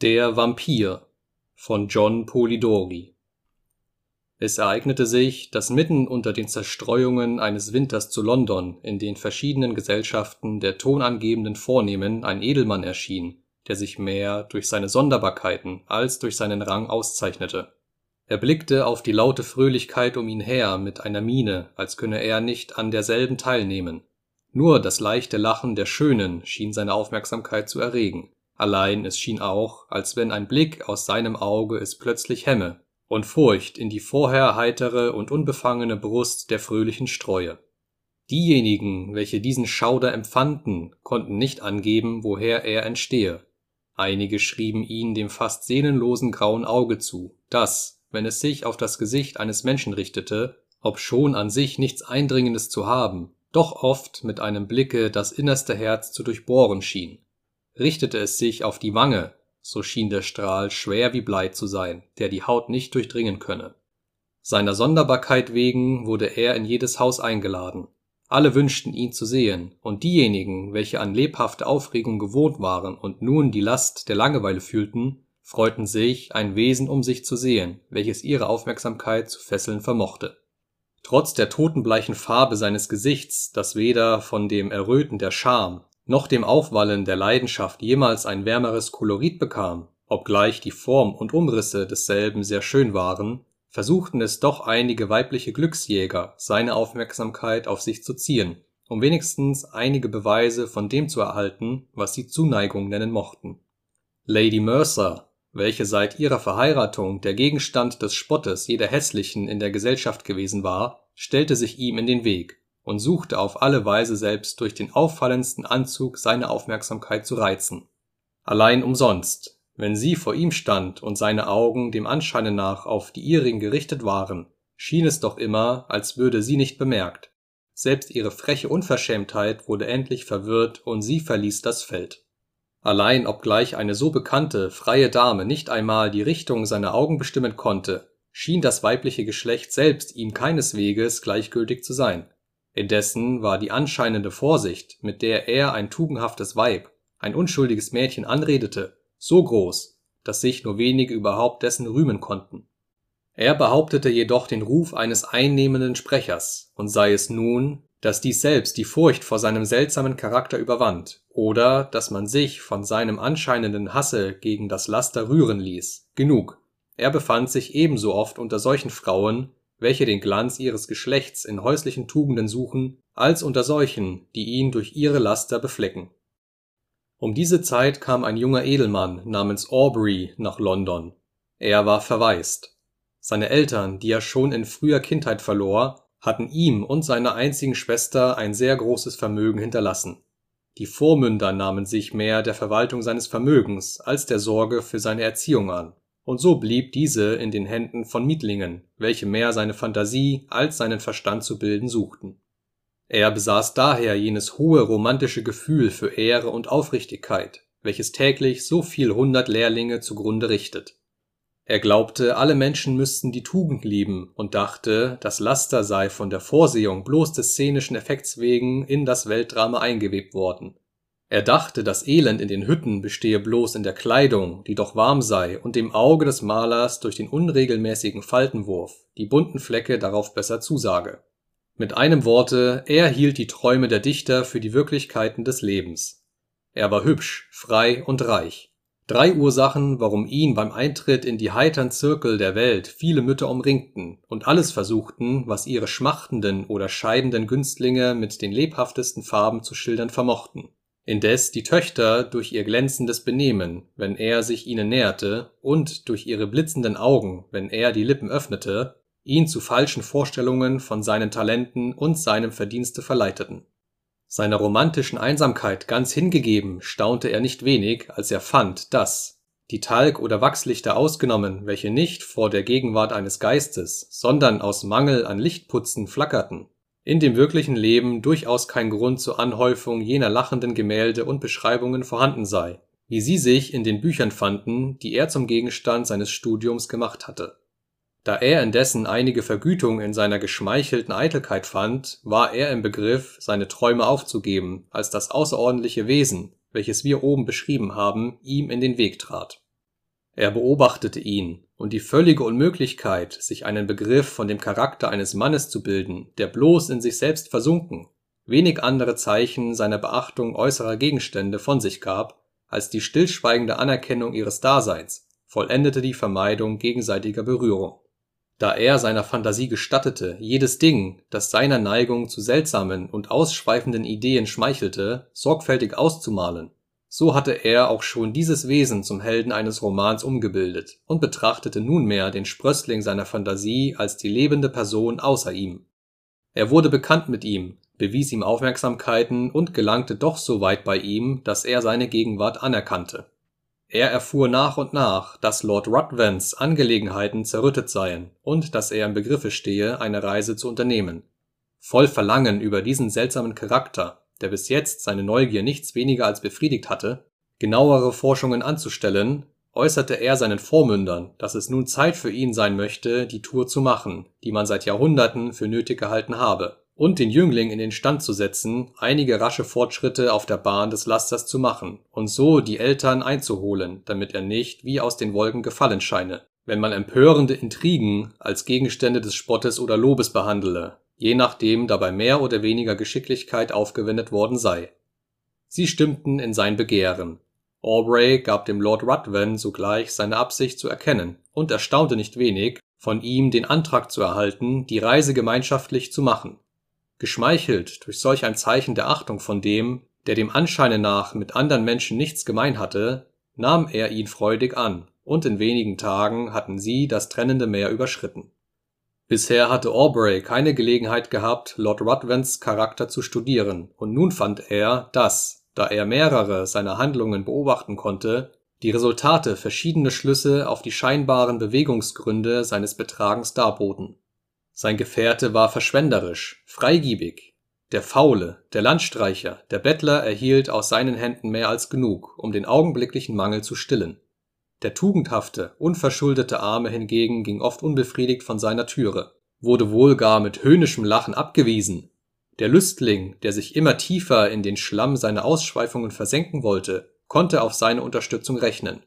Der Vampir von John Polidori Es ereignete sich, dass mitten unter den Zerstreuungen eines Winters zu London in den verschiedenen Gesellschaften der tonangebenden Vornehmen ein Edelmann erschien, der sich mehr durch seine Sonderbarkeiten als durch seinen Rang auszeichnete. Er blickte auf die laute Fröhlichkeit um ihn her mit einer Miene, als könne er nicht an derselben teilnehmen. Nur das leichte Lachen der Schönen schien seine Aufmerksamkeit zu erregen allein es schien auch, als wenn ein Blick aus seinem Auge es plötzlich hemme und Furcht in die vorher heitere und unbefangene Brust der Fröhlichen streue. Diejenigen, welche diesen Schauder empfanden, konnten nicht angeben, woher er entstehe. Einige schrieben ihn dem fast seelenlosen grauen Auge zu, das, wenn es sich auf das Gesicht eines Menschen richtete, obschon an sich nichts Eindringendes zu haben, doch oft mit einem Blicke das innerste Herz zu durchbohren schien Richtete es sich auf die Wange, so schien der Strahl schwer wie Blei zu sein, der die Haut nicht durchdringen könne. Seiner Sonderbarkeit wegen wurde er in jedes Haus eingeladen. Alle wünschten ihn zu sehen, und diejenigen, welche an lebhafte Aufregung gewohnt waren und nun die Last der Langeweile fühlten, freuten sich, ein Wesen um sich zu sehen, welches ihre Aufmerksamkeit zu fesseln vermochte. Trotz der totenbleichen Farbe seines Gesichts, das weder von dem Erröten der Scham noch dem Aufwallen der Leidenschaft jemals ein wärmeres Kolorit bekam, obgleich die Form und Umrisse desselben sehr schön waren, versuchten es doch einige weibliche Glücksjäger, seine Aufmerksamkeit auf sich zu ziehen, um wenigstens einige Beweise von dem zu erhalten, was sie Zuneigung nennen mochten. Lady Mercer, welche seit ihrer Verheiratung der Gegenstand des Spottes jeder Hässlichen in der Gesellschaft gewesen war, stellte sich ihm in den Weg und suchte auf alle Weise selbst durch den auffallendsten Anzug seine Aufmerksamkeit zu reizen. Allein umsonst, wenn sie vor ihm stand und seine Augen dem Anscheine nach auf die ihrigen gerichtet waren, schien es doch immer, als würde sie nicht bemerkt. Selbst ihre freche Unverschämtheit wurde endlich verwirrt und sie verließ das Feld. Allein obgleich eine so bekannte, freie Dame nicht einmal die Richtung seiner Augen bestimmen konnte, schien das weibliche Geschlecht selbst ihm keinesweges gleichgültig zu sein Indessen war die anscheinende Vorsicht, mit der er ein tugendhaftes Weib, ein unschuldiges Mädchen anredete, so groß, dass sich nur wenige überhaupt dessen rühmen konnten. Er behauptete jedoch den Ruf eines einnehmenden Sprechers, und sei es nun, dass dies selbst die Furcht vor seinem seltsamen Charakter überwand, oder dass man sich von seinem anscheinenden Hasse gegen das Laster rühren ließ, genug, er befand sich ebenso oft unter solchen Frauen welche den Glanz ihres Geschlechts in häuslichen Tugenden suchen, als unter solchen, die ihn durch ihre Laster beflecken. Um diese Zeit kam ein junger Edelmann namens Aubrey nach London. Er war verwaist. Seine Eltern, die er schon in früher Kindheit verlor, hatten ihm und seiner einzigen Schwester ein sehr großes Vermögen hinterlassen. Die Vormünder nahmen sich mehr der Verwaltung seines Vermögens als der Sorge für seine Erziehung an und so blieb diese in den Händen von Mietlingen, welche mehr seine Phantasie als seinen Verstand zu bilden suchten. Er besaß daher jenes hohe romantische Gefühl für Ehre und Aufrichtigkeit, welches täglich so viel hundert Lehrlinge zugrunde richtet. Er glaubte, alle Menschen müssten die Tugend lieben und dachte, das Laster sei von der Vorsehung bloß des szenischen Effekts wegen in das Weltdrama eingewebt worden er dachte, das Elend in den Hütten bestehe bloß in der Kleidung, die doch warm sei und dem Auge des Malers durch den unregelmäßigen Faltenwurf die bunten Flecke darauf besser zusage. Mit einem Worte, er hielt die Träume der Dichter für die Wirklichkeiten des Lebens. Er war hübsch, frei und reich. Drei Ursachen, warum ihn beim Eintritt in die heitern Zirkel der Welt viele Mütter umringten und alles versuchten, was ihre schmachtenden oder scheidenden Günstlinge mit den lebhaftesten Farben zu schildern vermochten indes die Töchter durch ihr glänzendes Benehmen, wenn er sich ihnen näherte, und durch ihre blitzenden Augen, wenn er die Lippen öffnete, ihn zu falschen Vorstellungen von seinen Talenten und seinem Verdienste verleiteten. Seiner romantischen Einsamkeit ganz hingegeben, staunte er nicht wenig, als er fand, dass, die Talg oder Wachslichter ausgenommen, welche nicht vor der Gegenwart eines Geistes, sondern aus Mangel an Lichtputzen flackerten in dem wirklichen Leben durchaus kein Grund zur Anhäufung jener lachenden Gemälde und Beschreibungen vorhanden sei, wie sie sich in den Büchern fanden, die er zum Gegenstand seines Studiums gemacht hatte. Da er indessen einige Vergütung in seiner geschmeichelten Eitelkeit fand, war er im Begriff, seine Träume aufzugeben, als das außerordentliche Wesen, welches wir oben beschrieben haben, ihm in den Weg trat. Er beobachtete ihn, und die völlige Unmöglichkeit, sich einen Begriff von dem Charakter eines Mannes zu bilden, der bloß in sich selbst versunken, wenig andere Zeichen seiner Beachtung äußerer Gegenstände von sich gab als die stillschweigende Anerkennung ihres Daseins, vollendete die Vermeidung gegenseitiger Berührung. Da er seiner Phantasie gestattete, jedes Ding, das seiner Neigung zu seltsamen und ausschweifenden Ideen schmeichelte, sorgfältig auszumalen, so hatte er auch schon dieses Wesen zum Helden eines Romans umgebildet und betrachtete nunmehr den Sprössling seiner Phantasie als die lebende Person außer ihm. Er wurde bekannt mit ihm, bewies ihm Aufmerksamkeiten und gelangte doch so weit bei ihm, dass er seine Gegenwart anerkannte. Er erfuhr nach und nach, dass Lord Ruthvens Angelegenheiten zerrüttet seien und dass er im Begriffe stehe, eine Reise zu unternehmen. Voll Verlangen über diesen seltsamen Charakter, der bis jetzt seine Neugier nichts weniger als befriedigt hatte, genauere Forschungen anzustellen, äußerte er seinen Vormündern, dass es nun Zeit für ihn sein möchte, die Tour zu machen, die man seit Jahrhunderten für nötig gehalten habe und den Jüngling in den Stand zu setzen, einige rasche Fortschritte auf der Bahn des Lasters zu machen und so die Eltern einzuholen, damit er nicht wie aus den Wolken gefallen scheine, wenn man empörende Intrigen als Gegenstände des Spottes oder Lobes behandele, je nachdem dabei mehr oder weniger Geschicklichkeit aufgewendet worden sei. Sie stimmten in sein Begehren. Aubrey gab dem Lord Ruthven sogleich seine Absicht zu erkennen und erstaunte nicht wenig, von ihm den Antrag zu erhalten, die Reise gemeinschaftlich zu machen Geschmeichelt durch solch ein Zeichen der Achtung von dem, der dem Anscheine nach mit andern Menschen nichts gemein hatte, nahm er ihn freudig an, und in wenigen Tagen hatten sie das trennende Meer überschritten. Bisher hatte Aubrey keine Gelegenheit gehabt, Lord Ruthvens Charakter zu studieren, und nun fand er, dass, da er mehrere seiner Handlungen beobachten konnte, die Resultate verschiedene Schlüsse auf die scheinbaren Bewegungsgründe seines Betragens darboten sein Gefährte war verschwenderisch, freigebig. Der Faule, der Landstreicher, der Bettler erhielt aus seinen Händen mehr als genug, um den augenblicklichen Mangel zu stillen. Der tugendhafte, unverschuldete Arme hingegen ging oft unbefriedigt von seiner Türe, wurde wohl gar mit höhnischem Lachen abgewiesen. Der Lüstling, der sich immer tiefer in den Schlamm seiner Ausschweifungen versenken wollte, konnte auf seine Unterstützung rechnen.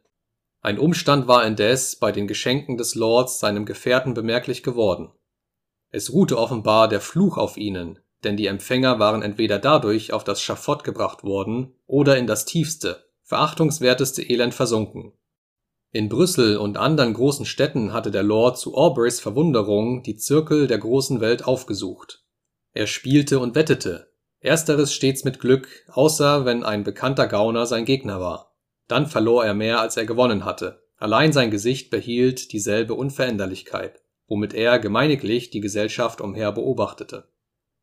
Ein Umstand war indes bei den Geschenken des Lords seinem Gefährten bemerklich geworden es ruhte offenbar der Fluch auf ihnen, denn die Empfänger waren entweder dadurch auf das Schafott gebracht worden oder in das tiefste, verachtungswerteste Elend versunken. In Brüssel und andern großen Städten hatte der Lord zu Aubreys Verwunderung die Zirkel der großen Welt aufgesucht. Er spielte und wettete, ersteres stets mit Glück, außer wenn ein bekannter Gauner sein Gegner war. Dann verlor er mehr, als er gewonnen hatte, allein sein Gesicht behielt dieselbe Unveränderlichkeit womit er gemeiniglich die Gesellschaft umher beobachtete.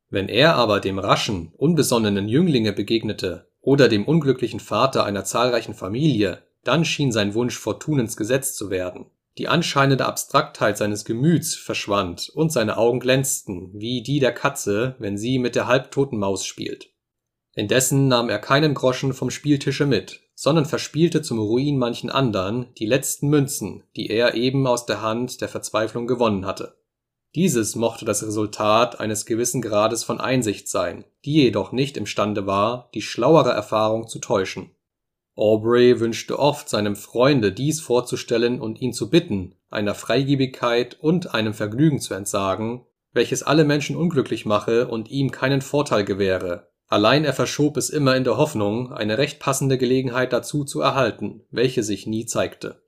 Wenn er aber dem raschen, unbesonnenen Jünglinge begegnete oder dem unglücklichen Vater einer zahlreichen Familie, dann schien sein Wunsch Fortunens Gesetz zu werden. Die anscheinende Abstraktheit seines Gemüts verschwand und seine Augen glänzten, wie die der Katze, wenn sie mit der halbtoten Maus spielt. Indessen nahm er keinen Groschen vom Spieltische mit, sondern verspielte zum Ruin manchen andern die letzten Münzen, die er eben aus der Hand der Verzweiflung gewonnen hatte. Dieses mochte das Resultat eines gewissen Grades von Einsicht sein, die jedoch nicht imstande war, die schlauere Erfahrung zu täuschen. Aubrey wünschte oft seinem Freunde dies vorzustellen und ihn zu bitten, einer Freigebigkeit und einem Vergnügen zu entsagen, welches alle Menschen unglücklich mache und ihm keinen Vorteil gewähre Allein er verschob es immer in der Hoffnung, eine recht passende Gelegenheit dazu zu erhalten, welche sich nie zeigte.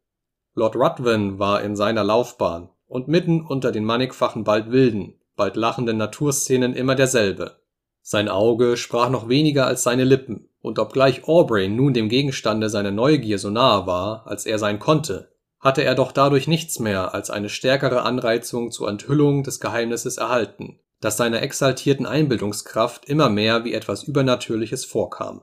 Lord Ruthven war in seiner Laufbahn und mitten unter den mannigfachen bald wilden, bald lachenden Naturszenen immer derselbe. Sein Auge sprach noch weniger als seine Lippen, und obgleich Aubrey nun dem Gegenstande seiner Neugier so nahe war, als er sein konnte, hatte er doch dadurch nichts mehr als eine stärkere Anreizung zur Enthüllung des Geheimnisses erhalten das seiner exaltierten Einbildungskraft immer mehr wie etwas Übernatürliches vorkam.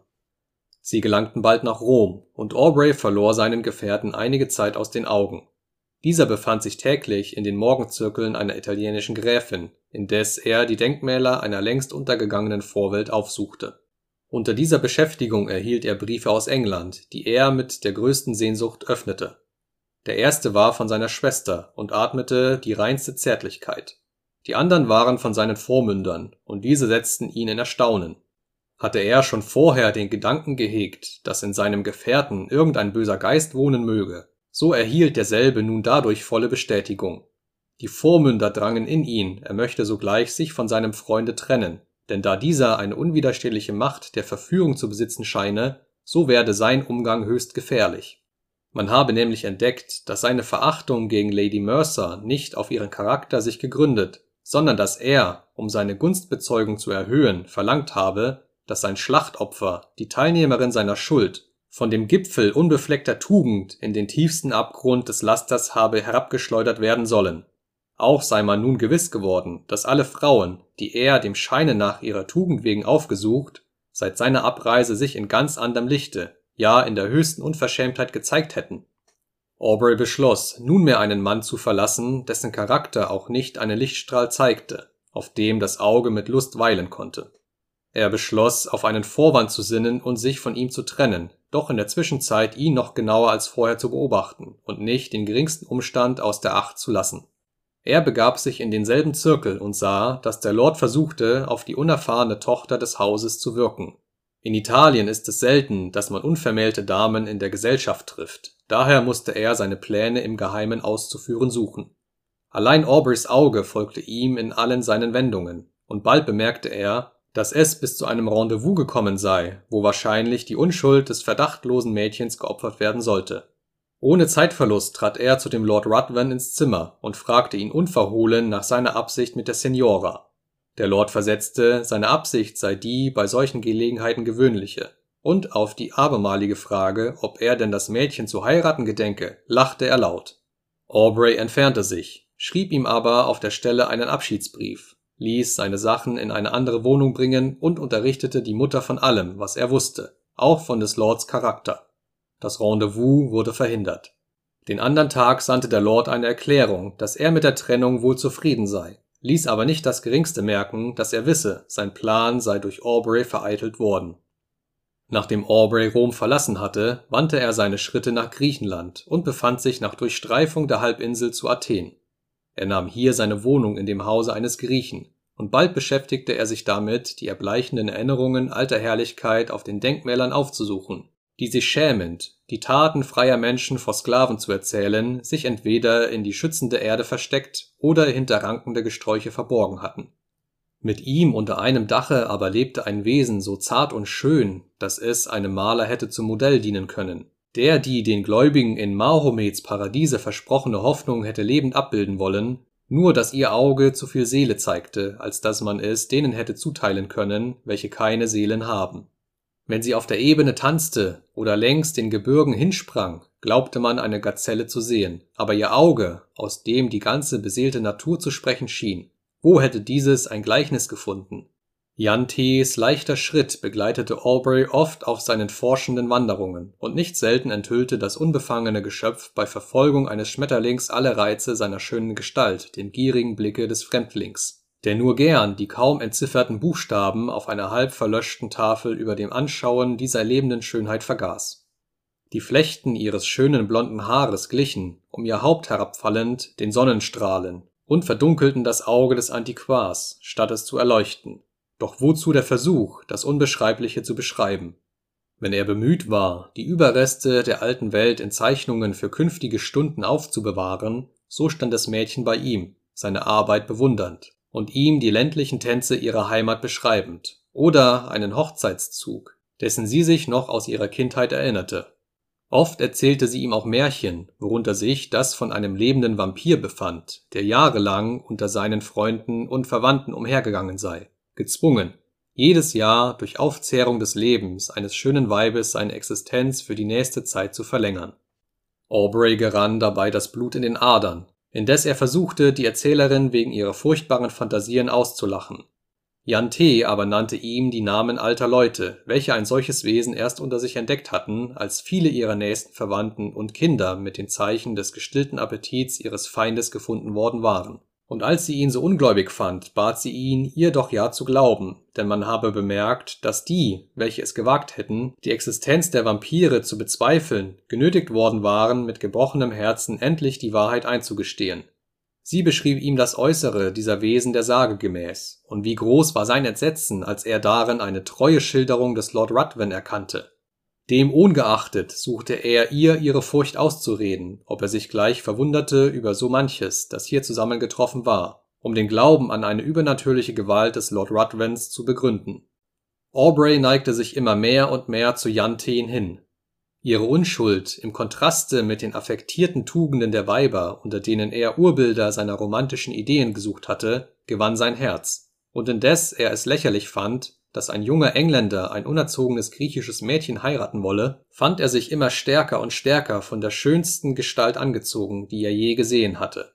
Sie gelangten bald nach Rom, und Aubrey verlor seinen Gefährten einige Zeit aus den Augen. Dieser befand sich täglich in den Morgenzirkeln einer italienischen Gräfin, indes er die Denkmäler einer längst untergegangenen Vorwelt aufsuchte. Unter dieser Beschäftigung erhielt er Briefe aus England, die er mit der größten Sehnsucht öffnete. Der erste war von seiner Schwester und atmete die reinste Zärtlichkeit die anderen waren von seinen Vormündern, und diese setzten ihn in Erstaunen. Hatte er schon vorher den Gedanken gehegt, dass in seinem Gefährten irgendein böser Geist wohnen möge, So erhielt derselbe nun dadurch volle Bestätigung. Die Vormünder drangen in ihn, er möchte sogleich sich von seinem Freunde trennen, denn da dieser eine unwiderstehliche Macht der Verführung zu besitzen scheine, so werde sein Umgang höchst gefährlich. Man habe nämlich entdeckt, dass seine Verachtung gegen Lady Mercer nicht auf ihren Charakter sich gegründet, sondern dass er, um seine Gunstbezeugung zu erhöhen, verlangt habe, dass sein Schlachtopfer, die Teilnehmerin seiner Schuld, von dem Gipfel unbefleckter Tugend in den tiefsten Abgrund des Lasters habe herabgeschleudert werden sollen. Auch sei man nun gewiss geworden, dass alle Frauen, die er dem Scheine nach ihrer Tugend wegen aufgesucht, seit seiner Abreise sich in ganz anderem Lichte, ja in der höchsten Unverschämtheit gezeigt hätten. Aubrey beschloss, nunmehr einen Mann zu verlassen, dessen Charakter auch nicht einen Lichtstrahl zeigte, auf dem das Auge mit Lust weilen konnte. Er beschloss, auf einen Vorwand zu sinnen und sich von ihm zu trennen, doch in der Zwischenzeit ihn noch genauer als vorher zu beobachten und nicht den geringsten Umstand aus der Acht zu lassen. Er begab sich in denselben Zirkel und sah, dass der Lord versuchte, auf die unerfahrene Tochter des Hauses zu wirken. In Italien ist es selten, dass man unvermählte Damen in der Gesellschaft trifft, daher musste er seine Pläne im Geheimen auszuführen suchen. Allein Aubreys Auge folgte ihm in allen seinen Wendungen, und bald bemerkte er, dass es bis zu einem Rendezvous gekommen sei, wo wahrscheinlich die Unschuld des verdachtlosen Mädchens geopfert werden sollte. Ohne Zeitverlust trat er zu dem Lord Ruthven ins Zimmer und fragte ihn unverhohlen nach seiner Absicht mit der Signora der Lord versetzte, seine Absicht sei die bei solchen Gelegenheiten gewöhnliche, und auf die abermalige Frage, ob er denn das Mädchen zu heiraten gedenke, lachte er laut. Aubrey entfernte sich, schrieb ihm aber auf der Stelle einen Abschiedsbrief, ließ seine Sachen in eine andere Wohnung bringen und unterrichtete die Mutter von allem, was er wusste, auch von des Lords Charakter. Das Rendezvous wurde verhindert. Den andern Tag sandte der Lord eine Erklärung, dass er mit der Trennung wohl zufrieden sei ließ aber nicht das geringste merken, dass er wisse, sein Plan sei durch Aubrey vereitelt worden. Nachdem Aubrey Rom verlassen hatte, wandte er seine Schritte nach Griechenland und befand sich nach Durchstreifung der Halbinsel zu Athen. Er nahm hier seine Wohnung in dem Hause eines Griechen, und bald beschäftigte er sich damit, die erbleichenden Erinnerungen alter Herrlichkeit auf den Denkmälern aufzusuchen die sich schämend, die Taten freier Menschen vor Sklaven zu erzählen, sich entweder in die schützende Erde versteckt oder hinter rankende Gesträuche verborgen hatten. Mit ihm unter einem Dache aber lebte ein Wesen so zart und schön, dass es einem Maler hätte zum Modell dienen können, der die den Gläubigen in Mahomets Paradiese versprochene Hoffnung hätte lebend abbilden wollen, nur dass ihr Auge zu viel Seele zeigte, als dass man es denen hätte zuteilen können, welche keine Seelen haben wenn sie auf der Ebene tanzte oder längs den Gebirgen hinsprang, glaubte man eine Gazelle zu sehen, aber ihr Auge, aus dem die ganze beseelte Natur zu sprechen schien, wo hätte dieses ein Gleichnis gefunden? Jan T.'s leichter Schritt begleitete Aubrey oft auf seinen forschenden Wanderungen, und nicht selten enthüllte das unbefangene Geschöpf bei Verfolgung eines Schmetterlings alle Reize seiner schönen Gestalt dem gierigen Blicke des Fremdlings der nur gern die kaum entzifferten Buchstaben auf einer halb verlöschten Tafel über dem Anschauen dieser lebenden Schönheit vergaß. Die Flechten ihres schönen blonden Haares glichen, um ihr Haupt herabfallend, den Sonnenstrahlen und verdunkelten das Auge des Antiquars, statt es zu erleuchten. Doch wozu der Versuch, das Unbeschreibliche zu beschreiben? Wenn er bemüht war, die Überreste der alten Welt in Zeichnungen für künftige Stunden aufzubewahren, so stand das Mädchen bei ihm, seine Arbeit bewundernd und ihm die ländlichen Tänze ihrer Heimat beschreibend, oder einen Hochzeitszug, dessen sie sich noch aus ihrer Kindheit erinnerte. Oft erzählte sie ihm auch Märchen, worunter sich das von einem lebenden Vampir befand, der jahrelang unter seinen Freunden und Verwandten umhergegangen sei, gezwungen, jedes Jahr durch Aufzehrung des Lebens eines schönen Weibes seine Existenz für die nächste Zeit zu verlängern. Aubrey gerann dabei das Blut in den Adern, indes er versuchte, die Erzählerin wegen ihrer furchtbaren Phantasien auszulachen. Jan T. aber nannte ihm die Namen alter Leute, welche ein solches Wesen erst unter sich entdeckt hatten, als viele ihrer nächsten Verwandten und Kinder mit den Zeichen des gestillten Appetits ihres Feindes gefunden worden waren und als sie ihn so ungläubig fand, bat sie ihn, ihr doch ja zu glauben, denn man habe bemerkt, dass die, welche es gewagt hätten, die Existenz der Vampire zu bezweifeln, genötigt worden waren, mit gebrochenem Herzen endlich die Wahrheit einzugestehen. Sie beschrieb ihm das Äußere dieser Wesen der Sage gemäß, und wie groß war sein Entsetzen, als er darin eine treue Schilderung des Lord Ruthven erkannte. Dem ungeachtet suchte er ihr ihre Furcht auszureden, ob er sich gleich verwunderte über so manches, das hier zusammengetroffen war, um den Glauben an eine übernatürliche Gewalt des Lord Ruthvens zu begründen. Aubrey neigte sich immer mehr und mehr zu Janteen hin. Ihre Unschuld im Kontraste mit den affektierten Tugenden der Weiber, unter denen er Urbilder seiner romantischen Ideen gesucht hatte, gewann sein Herz, und indes er es lächerlich fand, dass ein junger Engländer ein unerzogenes griechisches Mädchen heiraten wolle, fand er sich immer stärker und stärker von der schönsten Gestalt angezogen, die er je gesehen hatte.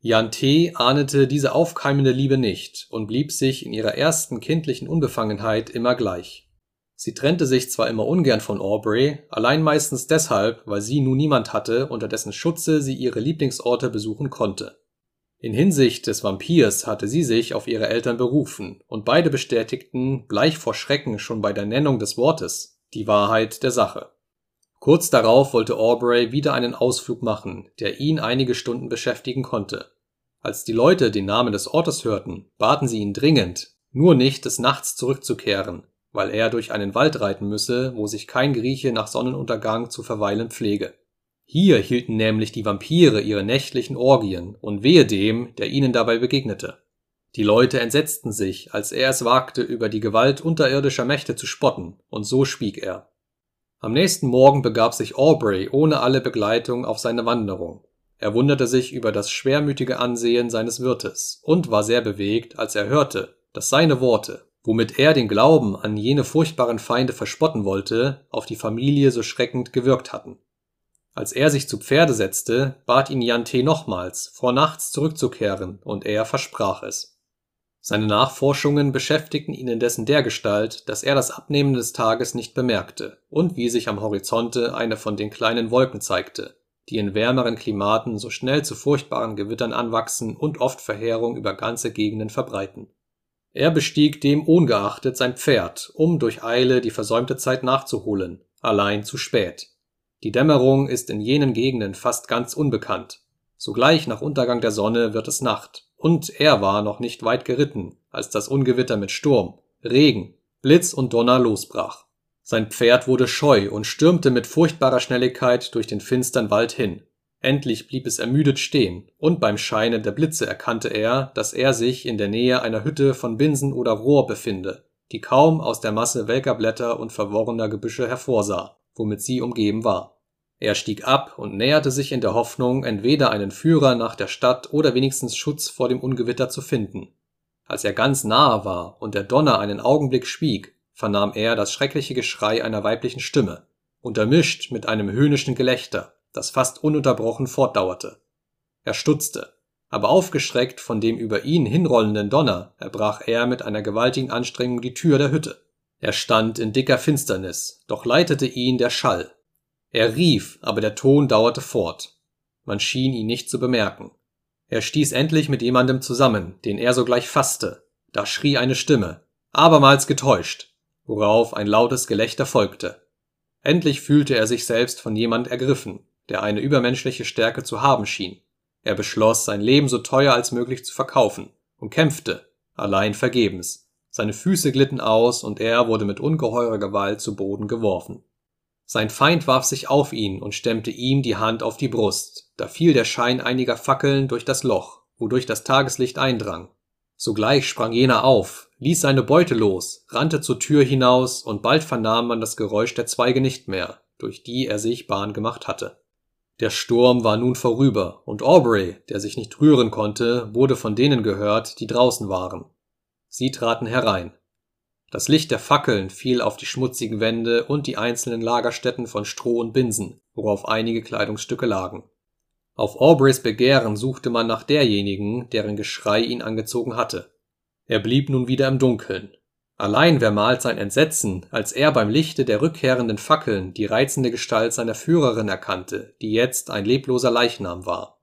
Jan T. ahnete diese aufkeimende Liebe nicht und blieb sich in ihrer ersten kindlichen Unbefangenheit immer gleich. Sie trennte sich zwar immer ungern von Aubrey, allein meistens deshalb, weil sie nun niemand hatte, unter dessen Schutze sie ihre Lieblingsorte besuchen konnte in Hinsicht des Vampirs hatte sie sich auf ihre Eltern berufen, und beide bestätigten, bleich vor Schrecken schon bei der Nennung des Wortes, die Wahrheit der Sache. Kurz darauf wollte Aubrey wieder einen Ausflug machen, der ihn einige Stunden beschäftigen konnte. Als die Leute den Namen des Ortes hörten, baten sie ihn dringend, nur nicht des Nachts zurückzukehren, weil er durch einen Wald reiten müsse, wo sich kein Grieche nach Sonnenuntergang zu verweilen pflege hier hielten nämlich die Vampire ihre nächtlichen Orgien und wehe dem, der ihnen dabei begegnete. Die Leute entsetzten sich, als er es wagte, über die Gewalt unterirdischer Mächte zu spotten, und so schwieg er. Am nächsten Morgen begab sich Aubrey ohne alle Begleitung auf seine Wanderung. Er wunderte sich über das schwermütige Ansehen seines Wirtes und war sehr bewegt, als er hörte, dass seine Worte, womit er den Glauben an jene furchtbaren Feinde verspotten wollte, auf die Familie so schreckend gewirkt hatten. Als er sich zu Pferde setzte, bat ihn Jan T. nochmals, vor nachts zurückzukehren, und er versprach es. Seine Nachforschungen beschäftigten ihn indessen dergestalt, dass er das Abnehmen des Tages nicht bemerkte und wie sich am Horizonte eine von den kleinen Wolken zeigte, die in wärmeren Klimaten so schnell zu furchtbaren Gewittern anwachsen und oft Verheerung über ganze Gegenden verbreiten. Er bestieg dem ungeachtet sein Pferd, um durch Eile die versäumte Zeit nachzuholen, allein zu spät die Dämmerung ist in jenen Gegenden fast ganz unbekannt. Sogleich nach Untergang der Sonne wird es Nacht, und er war noch nicht weit geritten, als das Ungewitter mit Sturm, Regen, Blitz und Donner losbrach. Sein Pferd wurde scheu und stürmte mit furchtbarer Schnelligkeit durch den finstern Wald hin. Endlich blieb es ermüdet stehen, und beim Scheine der Blitze erkannte er, dass er sich in der Nähe einer Hütte von Binsen oder Rohr befinde, die kaum aus der Masse welker Blätter und verworrener Gebüsche hervorsah womit sie umgeben war. Er stieg ab und näherte sich in der Hoffnung, entweder einen Führer nach der Stadt oder wenigstens Schutz vor dem Ungewitter zu finden. Als er ganz nahe war und der Donner einen Augenblick schwieg, vernahm er das schreckliche Geschrei einer weiblichen Stimme, untermischt mit einem höhnischen Gelächter, das fast ununterbrochen fortdauerte. Er stutzte, aber aufgeschreckt von dem über ihn hinrollenden Donner erbrach er mit einer gewaltigen Anstrengung die Tür der Hütte. Er stand in dicker Finsternis, doch leitete ihn der Schall. Er rief, aber der Ton dauerte fort. Man schien ihn nicht zu bemerken. Er stieß endlich mit jemandem zusammen, den er sogleich fasste. Da schrie eine Stimme, abermals getäuscht, worauf ein lautes Gelächter folgte. Endlich fühlte er sich selbst von jemand ergriffen, der eine übermenschliche Stärke zu haben schien. Er beschloss, sein Leben so teuer als möglich zu verkaufen und kämpfte, allein vergebens seine Füße glitten aus und er wurde mit ungeheurer Gewalt zu Boden geworfen. Sein Feind warf sich auf ihn und stemmte ihm die Hand auf die Brust, da fiel der Schein einiger Fackeln durch das Loch, wodurch das Tageslicht eindrang. Sogleich sprang jener auf, ließ seine Beute los, rannte zur Tür hinaus, und bald vernahm man das Geräusch der Zweige nicht mehr, durch die er sich Bahn gemacht hatte. Der Sturm war nun vorüber, und Aubrey, der sich nicht rühren konnte, wurde von denen gehört, die draußen waren. Sie traten herein. Das Licht der Fackeln fiel auf die schmutzigen Wände und die einzelnen Lagerstätten von Stroh und Binsen, worauf einige Kleidungsstücke lagen. Auf Aubreys Begehren suchte man nach derjenigen, deren Geschrei ihn angezogen hatte. Er blieb nun wieder im Dunkeln. Allein wer malt sein Entsetzen, als er beim Lichte der rückkehrenden Fackeln die reizende Gestalt seiner Führerin erkannte, die jetzt ein lebloser Leichnam war.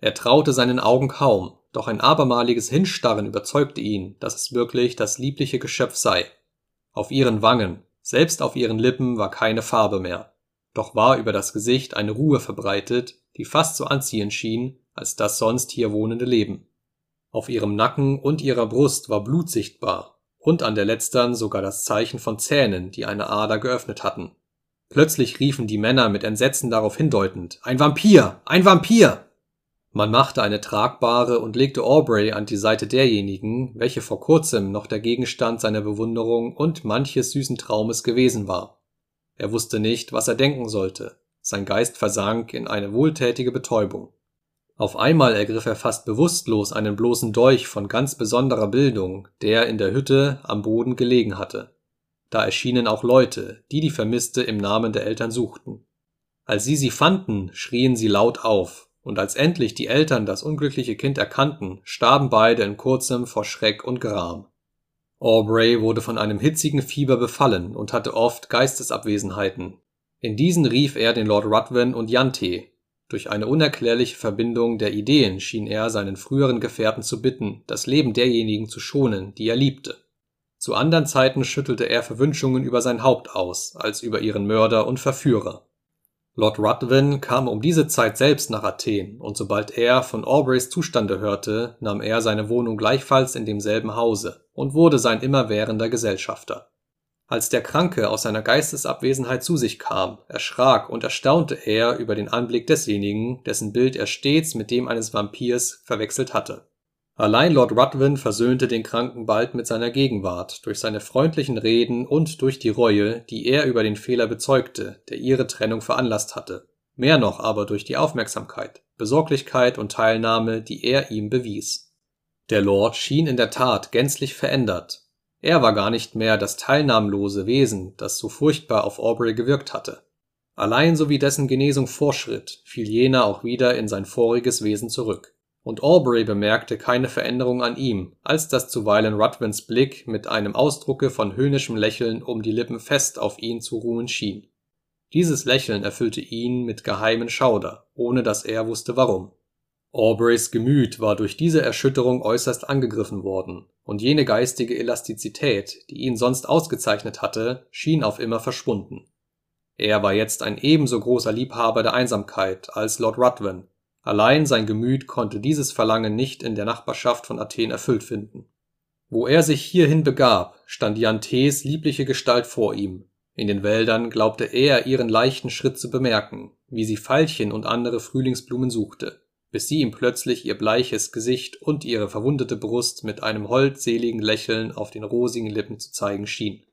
Er traute seinen Augen kaum, doch ein abermaliges Hinstarren überzeugte ihn, dass es wirklich das liebliche Geschöpf sei. Auf ihren Wangen, selbst auf ihren Lippen war keine Farbe mehr, doch war über das Gesicht eine Ruhe verbreitet, die fast so anziehend schien als das sonst hier wohnende Leben. Auf ihrem Nacken und ihrer Brust war Blut sichtbar und an der letztern sogar das Zeichen von Zähnen, die eine Ader geöffnet hatten Plötzlich riefen die Männer mit Entsetzen darauf hindeutend Ein Vampir. Ein Vampir. Man machte eine tragbare und legte Aubrey an die Seite derjenigen, welche vor kurzem noch der Gegenstand seiner Bewunderung und manches süßen Traumes gewesen war. Er wusste nicht, was er denken sollte, sein Geist versank in eine wohltätige Betäubung. Auf einmal ergriff er fast bewusstlos einen bloßen Dolch von ganz besonderer Bildung, der in der Hütte am Boden gelegen hatte. Da erschienen auch Leute, die die Vermisste im Namen der Eltern suchten. Als sie sie fanden, schrien sie laut auf, und als endlich die Eltern das unglückliche Kind erkannten, starben beide in kurzem vor Schreck und Gram. Aubrey wurde von einem hitzigen Fieber befallen und hatte oft Geistesabwesenheiten. In diesen rief er den Lord Ruthven und Jante, durch eine unerklärliche Verbindung der Ideen schien er seinen früheren Gefährten zu bitten, das Leben derjenigen zu schonen, die er liebte. Zu andern Zeiten schüttelte er Verwünschungen über sein Haupt aus, als über ihren Mörder und Verführer. Lord Ruthven kam um diese Zeit selbst nach Athen, und sobald er von Aubreys Zustande hörte, nahm er seine Wohnung gleichfalls in demselben Hause und wurde sein immerwährender Gesellschafter als der Kranke aus seiner Geistesabwesenheit zu sich kam, erschrak und erstaunte er über den Anblick desjenigen, dessen Bild er stets mit dem eines Vampirs verwechselt hatte. Allein Lord Ruthven versöhnte den Kranken bald mit seiner Gegenwart, durch seine freundlichen Reden und durch die Reue, die er über den Fehler bezeugte, der ihre Trennung veranlasst hatte, mehr noch aber durch die Aufmerksamkeit, Besorglichkeit und Teilnahme, die er ihm bewies. Der Lord schien in der Tat gänzlich verändert, er war gar nicht mehr das teilnahmlose Wesen, das so furchtbar auf Aubrey gewirkt hatte. Allein so wie dessen Genesung vorschritt, fiel jener auch wieder in sein voriges Wesen zurück. Und Aubrey bemerkte keine Veränderung an ihm, als dass zuweilen Ruthvens Blick mit einem Ausdrucke von höhnischem Lächeln um die Lippen fest auf ihn zu ruhen schien. Dieses Lächeln erfüllte ihn mit geheimen Schauder, ohne dass er wusste warum. Aubreys Gemüt war durch diese Erschütterung äußerst angegriffen worden, und jene geistige Elastizität, die ihn sonst ausgezeichnet hatte, schien auf immer verschwunden. Er war jetzt ein ebenso großer Liebhaber der Einsamkeit als Lord Ruthven, allein sein Gemüt konnte dieses Verlangen nicht in der Nachbarschaft von Athen erfüllt finden. Wo er sich hierhin begab, stand Jantes liebliche Gestalt vor ihm. In den Wäldern glaubte er ihren leichten Schritt zu bemerken, wie sie Veilchen und andere Frühlingsblumen suchte bis sie ihm plötzlich ihr bleiches Gesicht und ihre verwundete Brust mit einem holdseligen Lächeln auf den rosigen Lippen zu zeigen schien.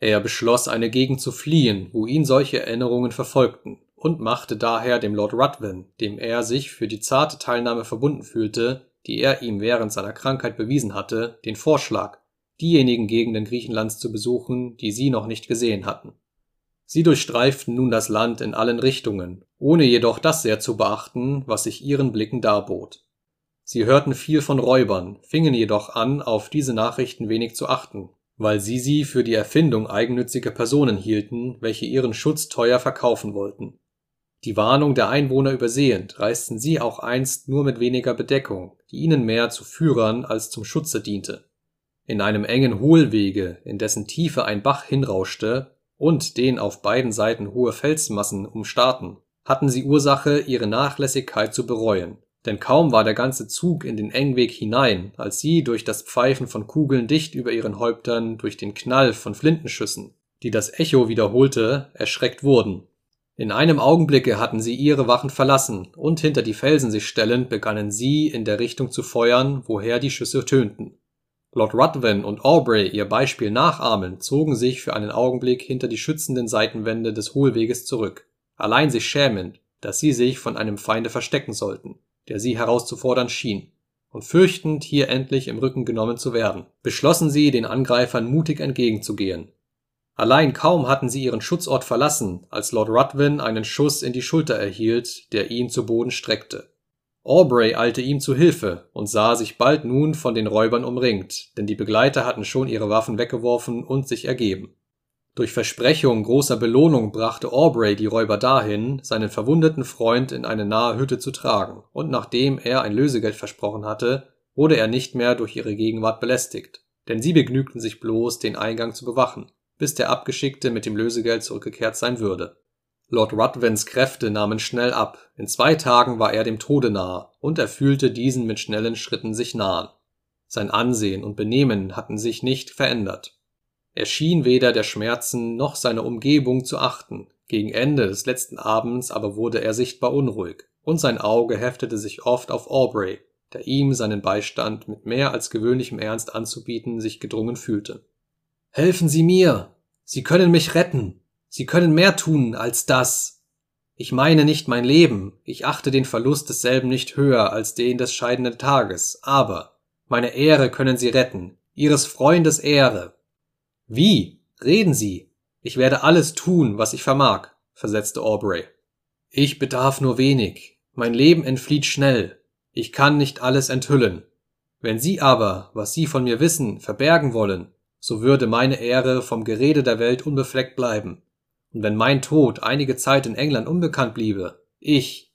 Er beschloss, eine Gegend zu fliehen, wo ihn solche Erinnerungen verfolgten, und machte daher dem Lord Ruthven, dem er sich für die zarte Teilnahme verbunden fühlte, die er ihm während seiner Krankheit bewiesen hatte, den Vorschlag, diejenigen Gegenden Griechenlands zu besuchen, die sie noch nicht gesehen hatten. Sie durchstreiften nun das Land in allen Richtungen, ohne jedoch das sehr zu beachten, was sich ihren Blicken darbot. Sie hörten viel von Räubern, fingen jedoch an, auf diese Nachrichten wenig zu achten, weil sie sie für die Erfindung eigennütziger Personen hielten, welche ihren Schutz teuer verkaufen wollten. Die Warnung der Einwohner übersehend, reisten sie auch einst nur mit weniger Bedeckung, die ihnen mehr zu Führern als zum Schutze diente. In einem engen Hohlwege, in dessen Tiefe ein Bach hinrauschte, und den auf beiden Seiten hohe Felsmassen umstarrten, hatten sie Ursache, ihre Nachlässigkeit zu bereuen. Denn kaum war der ganze Zug in den Engweg hinein, als sie durch das Pfeifen von Kugeln dicht über ihren Häuptern, durch den Knall von Flintenschüssen, die das Echo wiederholte, erschreckt wurden. In einem Augenblicke hatten sie ihre Wachen verlassen, und hinter die Felsen sich stellend begannen sie in der Richtung zu feuern, woher die Schüsse tönten. Lord Ruthven und Aubrey ihr Beispiel nachahmend, zogen sich für einen Augenblick hinter die schützenden Seitenwände des Hohlweges zurück, allein sich schämend, dass sie sich von einem Feinde verstecken sollten, der sie herauszufordern schien, und fürchtend, hier endlich im Rücken genommen zu werden, beschlossen sie, den Angreifern mutig entgegenzugehen. Allein kaum hatten sie ihren Schutzort verlassen, als Lord Ruthven einen Schuss in die Schulter erhielt, der ihn zu Boden streckte. Aubrey eilte ihm zu Hilfe und sah sich bald nun von den Räubern umringt, denn die Begleiter hatten schon ihre Waffen weggeworfen und sich ergeben. Durch Versprechung großer Belohnung brachte Aubrey die Räuber dahin, seinen verwundeten Freund in eine nahe Hütte zu tragen, und nachdem er ein Lösegeld versprochen hatte, wurde er nicht mehr durch ihre Gegenwart belästigt, denn sie begnügten sich bloß, den Eingang zu bewachen, bis der Abgeschickte mit dem Lösegeld zurückgekehrt sein würde Lord Ruthvens Kräfte nahmen schnell ab, in zwei Tagen war er dem Tode nahe, und er fühlte diesen mit schnellen Schritten sich nahen. Sein Ansehen und Benehmen hatten sich nicht verändert. Er schien weder der Schmerzen noch seiner Umgebung zu achten, Gegen Ende des letzten Abends aber wurde er sichtbar unruhig, und sein Auge heftete sich oft auf Aubrey, der ihm seinen Beistand mit mehr als gewöhnlichem Ernst anzubieten sich gedrungen fühlte. Helfen Sie mir. Sie können mich retten. Sie können mehr tun als das. Ich meine nicht mein Leben, ich achte den Verlust desselben nicht höher als den des scheidenden Tages, aber meine Ehre können Sie retten, Ihres Freundes Ehre. Wie? Reden Sie. Ich werde alles tun, was ich vermag, versetzte Aubrey. Ich bedarf nur wenig. Mein Leben entflieht schnell. Ich kann nicht alles enthüllen. Wenn Sie aber, was Sie von mir wissen, verbergen wollen, so würde meine Ehre vom Gerede der Welt unbefleckt bleiben. Und wenn mein Tod einige Zeit in England unbekannt bliebe, ich,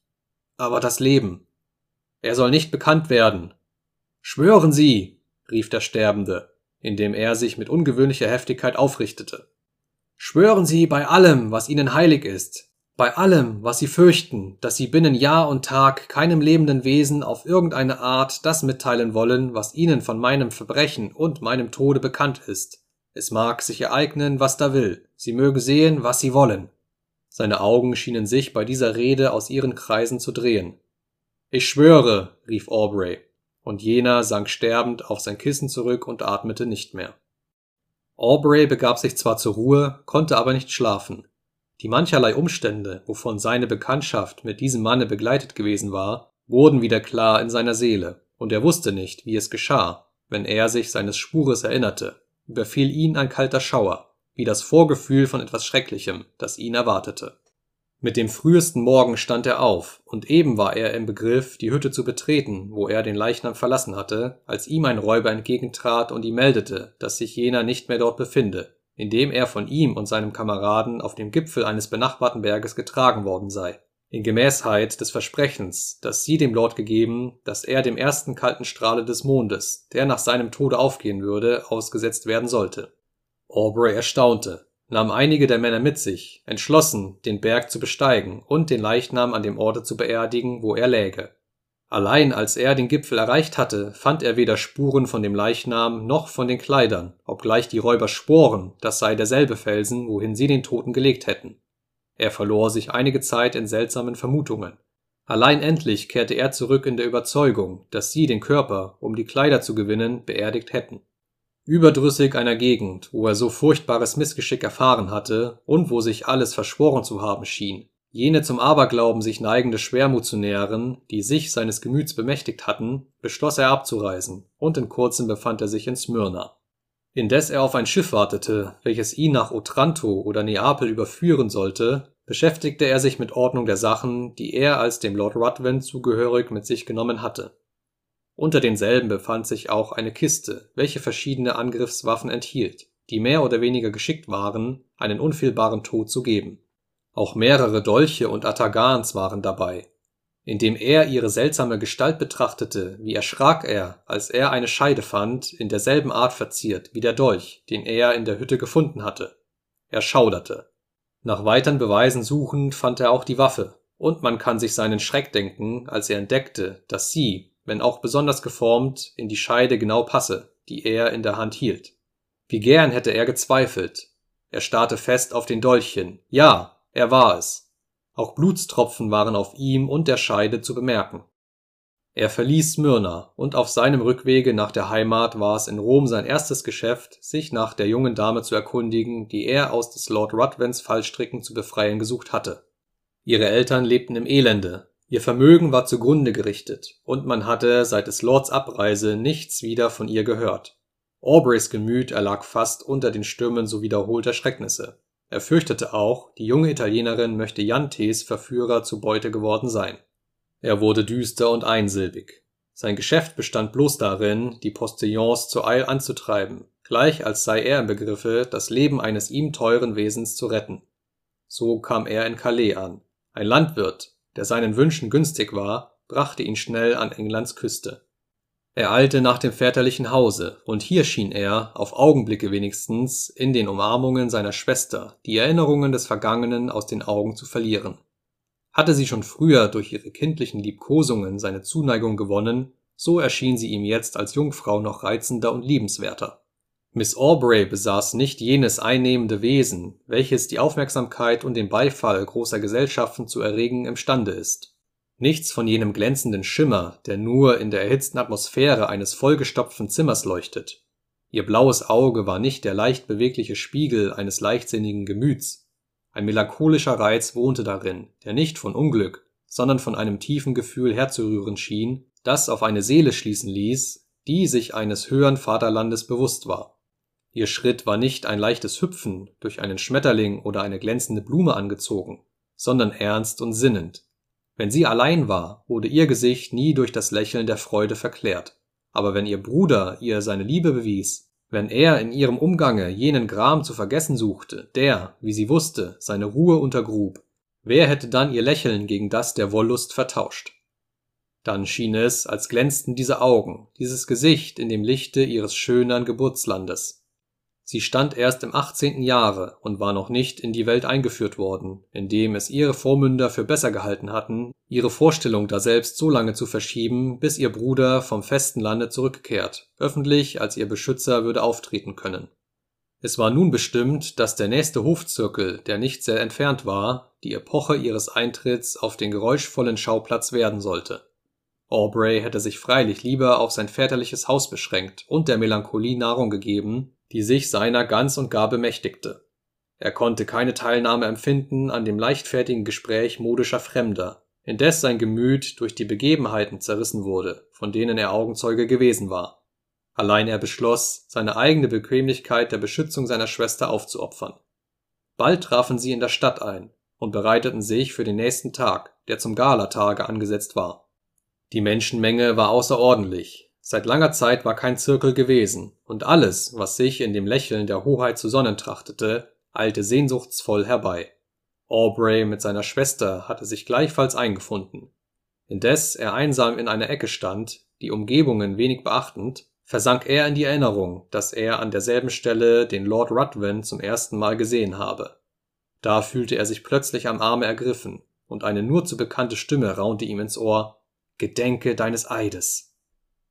aber das Leben. Er soll nicht bekannt werden. Schwören Sie, rief der Sterbende, indem er sich mit ungewöhnlicher Heftigkeit aufrichtete. Schwören Sie bei allem, was Ihnen heilig ist, bei allem, was Sie fürchten, dass Sie binnen Jahr und Tag keinem lebenden Wesen auf irgendeine Art das mitteilen wollen, was Ihnen von meinem Verbrechen und meinem Tode bekannt ist, es mag sich ereignen, was da will, sie möge sehen, was sie wollen. Seine Augen schienen sich bei dieser Rede aus ihren Kreisen zu drehen. Ich schwöre, rief Aubrey, und jener sank sterbend auf sein Kissen zurück und atmete nicht mehr. Aubrey begab sich zwar zur Ruhe, konnte aber nicht schlafen. Die mancherlei Umstände, wovon seine Bekanntschaft mit diesem Manne begleitet gewesen war, wurden wieder klar in seiner Seele, und er wusste nicht, wie es geschah, wenn er sich seines Spures erinnerte. Überfiel ihn ein kalter Schauer, wie das Vorgefühl von etwas Schrecklichem, das ihn erwartete. Mit dem frühesten Morgen stand er auf, und eben war er im Begriff, die Hütte zu betreten, wo er den Leichnam verlassen hatte, als ihm ein Räuber entgegentrat und ihm meldete, dass sich jener nicht mehr dort befinde, indem er von ihm und seinem Kameraden auf dem Gipfel eines benachbarten Berges getragen worden sei in Gemäßheit des Versprechens, das sie dem Lord gegeben, dass er dem ersten kalten Strahle des Mondes, der nach seinem Tode aufgehen würde, ausgesetzt werden sollte. Aubrey erstaunte, nahm einige der Männer mit sich, entschlossen, den Berg zu besteigen und den Leichnam an dem Orte zu beerdigen, wo er läge. Allein als er den Gipfel erreicht hatte, fand er weder Spuren von dem Leichnam noch von den Kleidern, obgleich die Räuber schworen, das sei derselbe Felsen, wohin sie den Toten gelegt hätten. Er verlor sich einige Zeit in seltsamen Vermutungen. Allein endlich kehrte er zurück in der Überzeugung, dass sie den Körper, um die Kleider zu gewinnen, beerdigt hätten. Überdrüssig einer Gegend, wo er so furchtbares Missgeschick erfahren hatte und wo sich alles verschworen zu haben schien, jene zum Aberglauben sich neigende Schwermut zu nähren, die sich seines Gemüts bemächtigt hatten, beschloss er abzureisen, und in kurzem befand er sich in Smyrna. Indes er auf ein Schiff wartete, welches ihn nach Otranto oder Neapel überführen sollte, beschäftigte er sich mit Ordnung der Sachen, die er als dem Lord Ruthven zugehörig mit sich genommen hatte. Unter denselben befand sich auch eine Kiste, welche verschiedene Angriffswaffen enthielt, die mehr oder weniger geschickt waren, einen unfehlbaren Tod zu geben. Auch mehrere Dolche und Atagans waren dabei, indem er ihre seltsame Gestalt betrachtete, wie erschrak er, als er eine Scheide fand, in derselben Art verziert wie der Dolch, den er in der Hütte gefunden hatte. Er schauderte. Nach weitern Beweisen suchend fand er auch die Waffe, und man kann sich seinen Schreck denken, als er entdeckte, dass sie, wenn auch besonders geformt, in die Scheide genau passe, die er in der Hand hielt. Wie gern hätte er gezweifelt. Er starrte fest auf den Dolch hin. Ja, er war es. Auch Blutstropfen waren auf ihm und der Scheide zu bemerken. Er verließ Smyrna, und auf seinem Rückwege nach der Heimat war es in Rom sein erstes Geschäft, sich nach der jungen Dame zu erkundigen, die er aus des Lord Ruthvens Fallstricken zu befreien gesucht hatte. Ihre Eltern lebten im Elende, ihr Vermögen war zugrunde gerichtet, und man hatte seit des Lords Abreise nichts wieder von ihr gehört. Aubreys Gemüt erlag fast unter den Stürmen so wiederholter Schrecknisse. Er fürchtete auch, die junge Italienerin möchte Jantes Verführer zu Beute geworden sein. Er wurde düster und einsilbig. Sein Geschäft bestand bloß darin, die Postillons zur Eil anzutreiben, gleich als sei er im Begriffe, das Leben eines ihm teuren Wesens zu retten. So kam er in Calais an. Ein Landwirt, der seinen Wünschen günstig war, brachte ihn schnell an Englands Küste. Er eilte nach dem väterlichen Hause, und hier schien er, auf Augenblicke wenigstens, in den Umarmungen seiner Schwester die Erinnerungen des Vergangenen aus den Augen zu verlieren. Hatte sie schon früher durch ihre kindlichen Liebkosungen seine Zuneigung gewonnen, so erschien sie ihm jetzt als Jungfrau noch reizender und liebenswerter. Miss Aubrey besaß nicht jenes einnehmende Wesen, welches die Aufmerksamkeit und den Beifall großer Gesellschaften zu erregen imstande ist. Nichts von jenem glänzenden Schimmer, der nur in der erhitzten Atmosphäre eines vollgestopften Zimmers leuchtet. Ihr blaues Auge war nicht der leicht bewegliche Spiegel eines leichtsinnigen Gemüts. Ein melancholischer Reiz wohnte darin, der nicht von Unglück, sondern von einem tiefen Gefühl herzurühren schien, das auf eine Seele schließen ließ, die sich eines höheren Vaterlandes bewusst war Ihr Schritt war nicht ein leichtes Hüpfen durch einen Schmetterling oder eine glänzende Blume angezogen, sondern ernst und sinnend. Wenn sie allein war, wurde ihr Gesicht nie durch das Lächeln der Freude verklärt, aber wenn ihr Bruder ihr seine Liebe bewies, wenn er in ihrem Umgange jenen Gram zu vergessen suchte, der, wie sie wusste, seine Ruhe untergrub, wer hätte dann ihr Lächeln gegen das der Wollust vertauscht? Dann schien es, als glänzten diese Augen, dieses Gesicht in dem Lichte ihres schönern Geburtslandes, Sie stand erst im 18. Jahre und war noch nicht in die Welt eingeführt worden, indem es ihre Vormünder für besser gehalten hatten, ihre Vorstellung daselbst so lange zu verschieben, bis ihr Bruder vom festen Lande zurückkehrt, öffentlich als ihr Beschützer würde auftreten können. Es war nun bestimmt, dass der nächste Hofzirkel, der nicht sehr entfernt war, die Epoche ihres Eintritts auf den geräuschvollen Schauplatz werden sollte. Aubrey hätte sich freilich lieber auf sein väterliches Haus beschränkt und der Melancholie Nahrung gegeben, die sich seiner ganz und gar bemächtigte. Er konnte keine Teilnahme empfinden an dem leichtfertigen Gespräch modischer Fremder, indes sein Gemüt durch die Begebenheiten zerrissen wurde, von denen er Augenzeuge gewesen war. Allein er beschloss, seine eigene Bequemlichkeit der Beschützung seiner Schwester aufzuopfern. Bald trafen sie in der Stadt ein und bereiteten sich für den nächsten Tag, der zum Galatage angesetzt war. Die Menschenmenge war außerordentlich, Seit langer Zeit war kein Zirkel gewesen, und alles, was sich in dem Lächeln der Hoheit zu sonnen trachtete, eilte sehnsuchtsvoll herbei. Aubrey mit seiner Schwester hatte sich gleichfalls eingefunden. Indes er einsam in einer Ecke stand, die Umgebungen wenig beachtend, versank er in die Erinnerung, dass er an derselben Stelle den Lord Ruthven zum ersten Mal gesehen habe. Da fühlte er sich plötzlich am Arme ergriffen, und eine nur zu bekannte Stimme raunte ihm ins Ohr Gedenke deines Eides.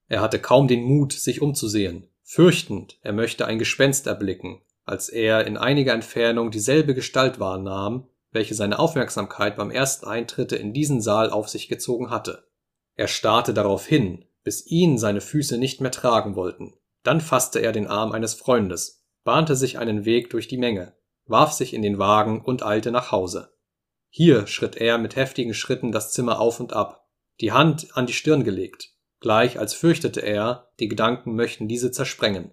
Er hatte kaum den Mut, sich umzusehen, fürchtend, er möchte ein Gespenst erblicken, als er in einiger Entfernung dieselbe Gestalt wahrnahm, welche seine Aufmerksamkeit beim ersten Eintritte in diesen Saal auf sich gezogen hatte. Er starrte darauf hin, bis ihn seine Füße nicht mehr tragen wollten. Dann fasste er den Arm eines Freundes, bahnte sich einen Weg durch die Menge, warf sich in den Wagen und eilte nach Hause. Hier schritt er mit heftigen Schritten das Zimmer auf und ab, die Hand an die Stirn gelegt, gleich als fürchtete er, die Gedanken möchten diese zersprengen.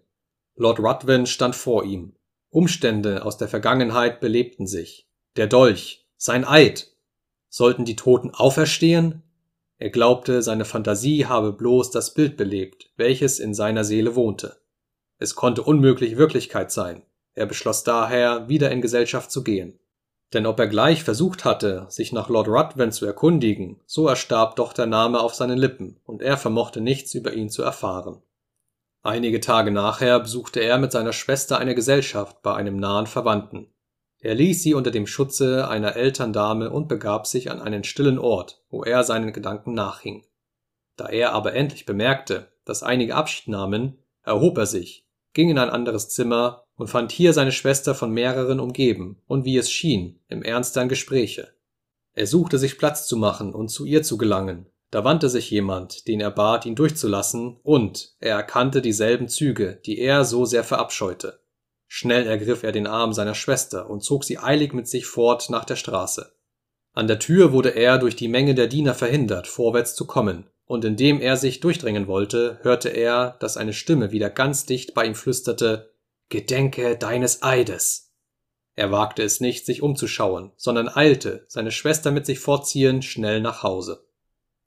Lord Ruthven stand vor ihm. Umstände aus der Vergangenheit belebten sich. Der Dolch, sein Eid. Sollten die Toten auferstehen? Er glaubte, seine Fantasie habe bloß das Bild belebt, welches in seiner Seele wohnte. Es konnte unmöglich Wirklichkeit sein. Er beschloss daher, wieder in Gesellschaft zu gehen. Denn ob er gleich versucht hatte, sich nach Lord Ruthven zu erkundigen, so erstarb doch der Name auf seinen Lippen, und er vermochte nichts über ihn zu erfahren. Einige Tage nachher besuchte er mit seiner Schwester eine Gesellschaft bei einem nahen Verwandten. Er ließ sie unter dem Schutze einer Elterndame und begab sich an einen stillen Ort, wo er seinen Gedanken nachhing. Da er aber endlich bemerkte, dass einige Abschied nahmen, erhob er sich, ging in ein anderes Zimmer und fand hier seine Schwester von mehreren umgeben und wie es schien, im ernstern Gespräche. Er suchte sich Platz zu machen und zu ihr zu gelangen, da wandte sich jemand, den er bat, ihn durchzulassen, und er erkannte dieselben Züge, die er so sehr verabscheute. Schnell ergriff er den Arm seiner Schwester und zog sie eilig mit sich fort nach der Straße. An der Tür wurde er durch die Menge der Diener verhindert, vorwärts zu kommen, und indem er sich durchdringen wollte, hörte er, dass eine Stimme wieder ganz dicht bei ihm flüsterte Gedenke deines Eides. Er wagte es nicht, sich umzuschauen, sondern eilte, seine Schwester mit sich fortziehend, schnell nach Hause.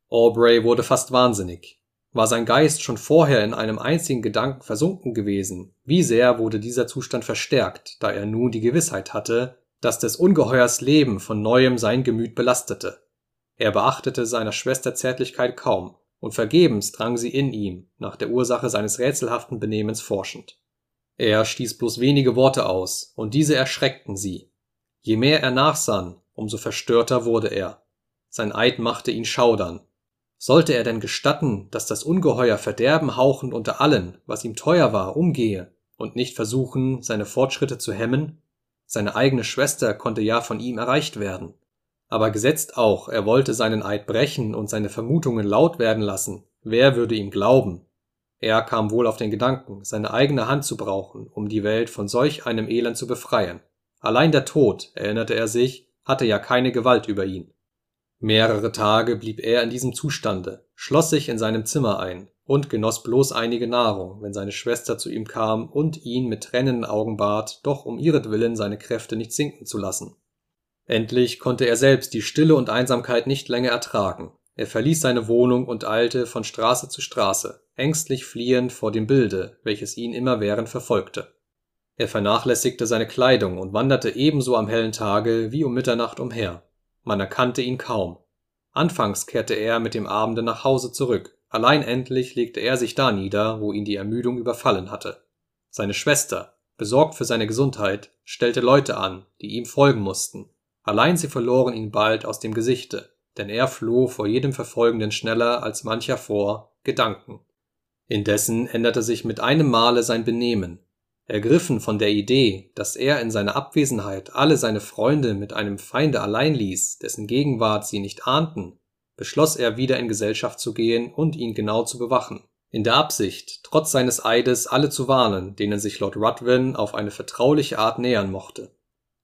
Aubrey wurde fast wahnsinnig. War sein Geist schon vorher in einem einzigen Gedanken versunken gewesen, wie sehr wurde dieser Zustand verstärkt, da er nun die Gewissheit hatte, dass des Ungeheuers Leben von neuem sein Gemüt belastete. Er beachtete seiner Schwester Zärtlichkeit kaum, und vergebens drang sie in ihm, nach der Ursache seines rätselhaften Benehmens forschend. Er stieß bloß wenige Worte aus, und diese erschreckten sie. Je mehr er nachsann, umso verstörter wurde er. Sein Eid machte ihn schaudern. Sollte er denn gestatten, dass das Ungeheuer Verderben hauchend unter allen, was ihm teuer war, umgehe? und nicht versuchen, seine Fortschritte zu hemmen? Seine eigene Schwester konnte ja von ihm erreicht werden. Aber gesetzt auch, er wollte seinen Eid brechen und seine Vermutungen laut werden lassen, wer würde ihm glauben? Er kam wohl auf den Gedanken, seine eigene Hand zu brauchen, um die Welt von solch einem Elend zu befreien. Allein der Tod, erinnerte er sich, hatte ja keine Gewalt über ihn. Mehrere Tage blieb er in diesem Zustande, schloss sich in seinem Zimmer ein und genoss bloß einige Nahrung, wenn seine Schwester zu ihm kam und ihn mit tränenden Augen bat, doch um ihretwillen seine Kräfte nicht sinken zu lassen. Endlich konnte er selbst die Stille und Einsamkeit nicht länger ertragen. Er verließ seine Wohnung und eilte von Straße zu Straße, ängstlich fliehend vor dem Bilde, welches ihn immerwährend verfolgte. Er vernachlässigte seine Kleidung und wanderte ebenso am hellen Tage wie um Mitternacht umher. Man erkannte ihn kaum. Anfangs kehrte er mit dem Abende nach Hause zurück, allein endlich legte er sich da nieder, wo ihn die Ermüdung überfallen hatte. Seine Schwester, besorgt für seine Gesundheit, stellte Leute an, die ihm folgen mussten. Allein sie verloren ihn bald aus dem Gesichte, denn er floh vor jedem Verfolgenden schneller als mancher vor Gedanken. Indessen änderte sich mit einem Male sein Benehmen. Ergriffen von der Idee, dass er in seiner Abwesenheit alle seine Freunde mit einem Feinde allein ließ, dessen Gegenwart sie nicht ahnten, beschloss er wieder in Gesellschaft zu gehen und ihn genau zu bewachen, in der Absicht, trotz seines Eides alle zu warnen, denen sich Lord Ruthven auf eine vertrauliche Art nähern mochte.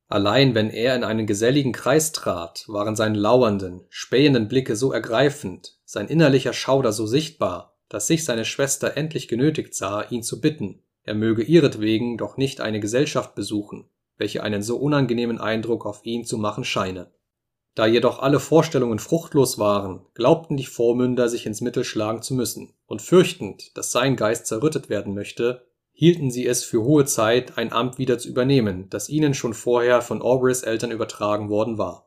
Allein wenn er in einen geselligen Kreis trat, waren seine lauernden, spähenden Blicke so ergreifend, sein innerlicher Schauder so sichtbar, dass sich seine Schwester endlich genötigt sah, ihn zu bitten, er möge ihretwegen doch nicht eine Gesellschaft besuchen, welche einen so unangenehmen Eindruck auf ihn zu machen scheine. Da jedoch alle Vorstellungen fruchtlos waren, glaubten die Vormünder sich ins Mittel schlagen zu müssen, und fürchtend, dass sein Geist zerrüttet werden möchte, hielten sie es für hohe Zeit, ein Amt wieder zu übernehmen, das ihnen schon vorher von Aubreys Eltern übertragen worden war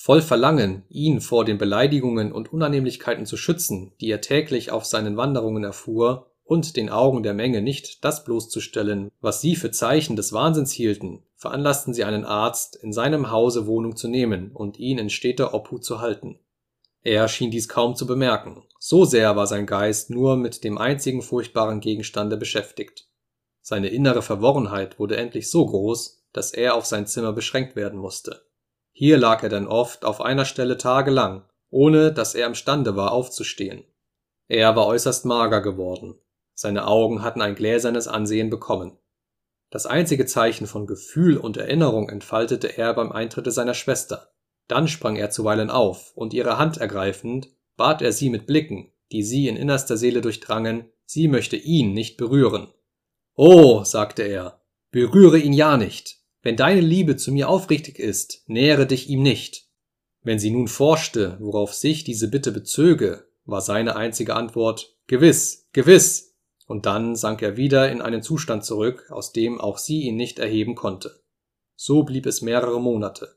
Voll Verlangen, ihn vor den Beleidigungen und Unannehmlichkeiten zu schützen, die er täglich auf seinen Wanderungen erfuhr, und den Augen der Menge nicht das bloßzustellen, was sie für Zeichen des Wahnsinns hielten, veranlassten sie einen Arzt, in seinem Hause Wohnung zu nehmen und ihn in steter Obhut zu halten. Er schien dies kaum zu bemerken, so sehr war sein Geist nur mit dem einzigen furchtbaren Gegenstande beschäftigt. Seine innere Verworrenheit wurde endlich so groß, dass er auf sein Zimmer beschränkt werden musste hier lag er dann oft auf einer Stelle tagelang, ohne dass er imstande war aufzustehen. Er war äußerst mager geworden, seine Augen hatten ein gläsernes Ansehen bekommen. Das einzige Zeichen von Gefühl und Erinnerung entfaltete er beim Eintritte seiner Schwester. Dann sprang er zuweilen auf, und ihre Hand ergreifend, bat er sie mit Blicken, die sie in innerster Seele durchdrangen, sie möchte ihn nicht berühren. Oh, sagte er, berühre ihn ja nicht. Wenn deine Liebe zu mir aufrichtig ist, nähere dich ihm nicht. Wenn sie nun forschte, worauf sich diese Bitte bezöge, war seine einzige Antwort Gewiss, gewiss. Und dann sank er wieder in einen Zustand zurück, aus dem auch sie ihn nicht erheben konnte. So blieb es mehrere Monate.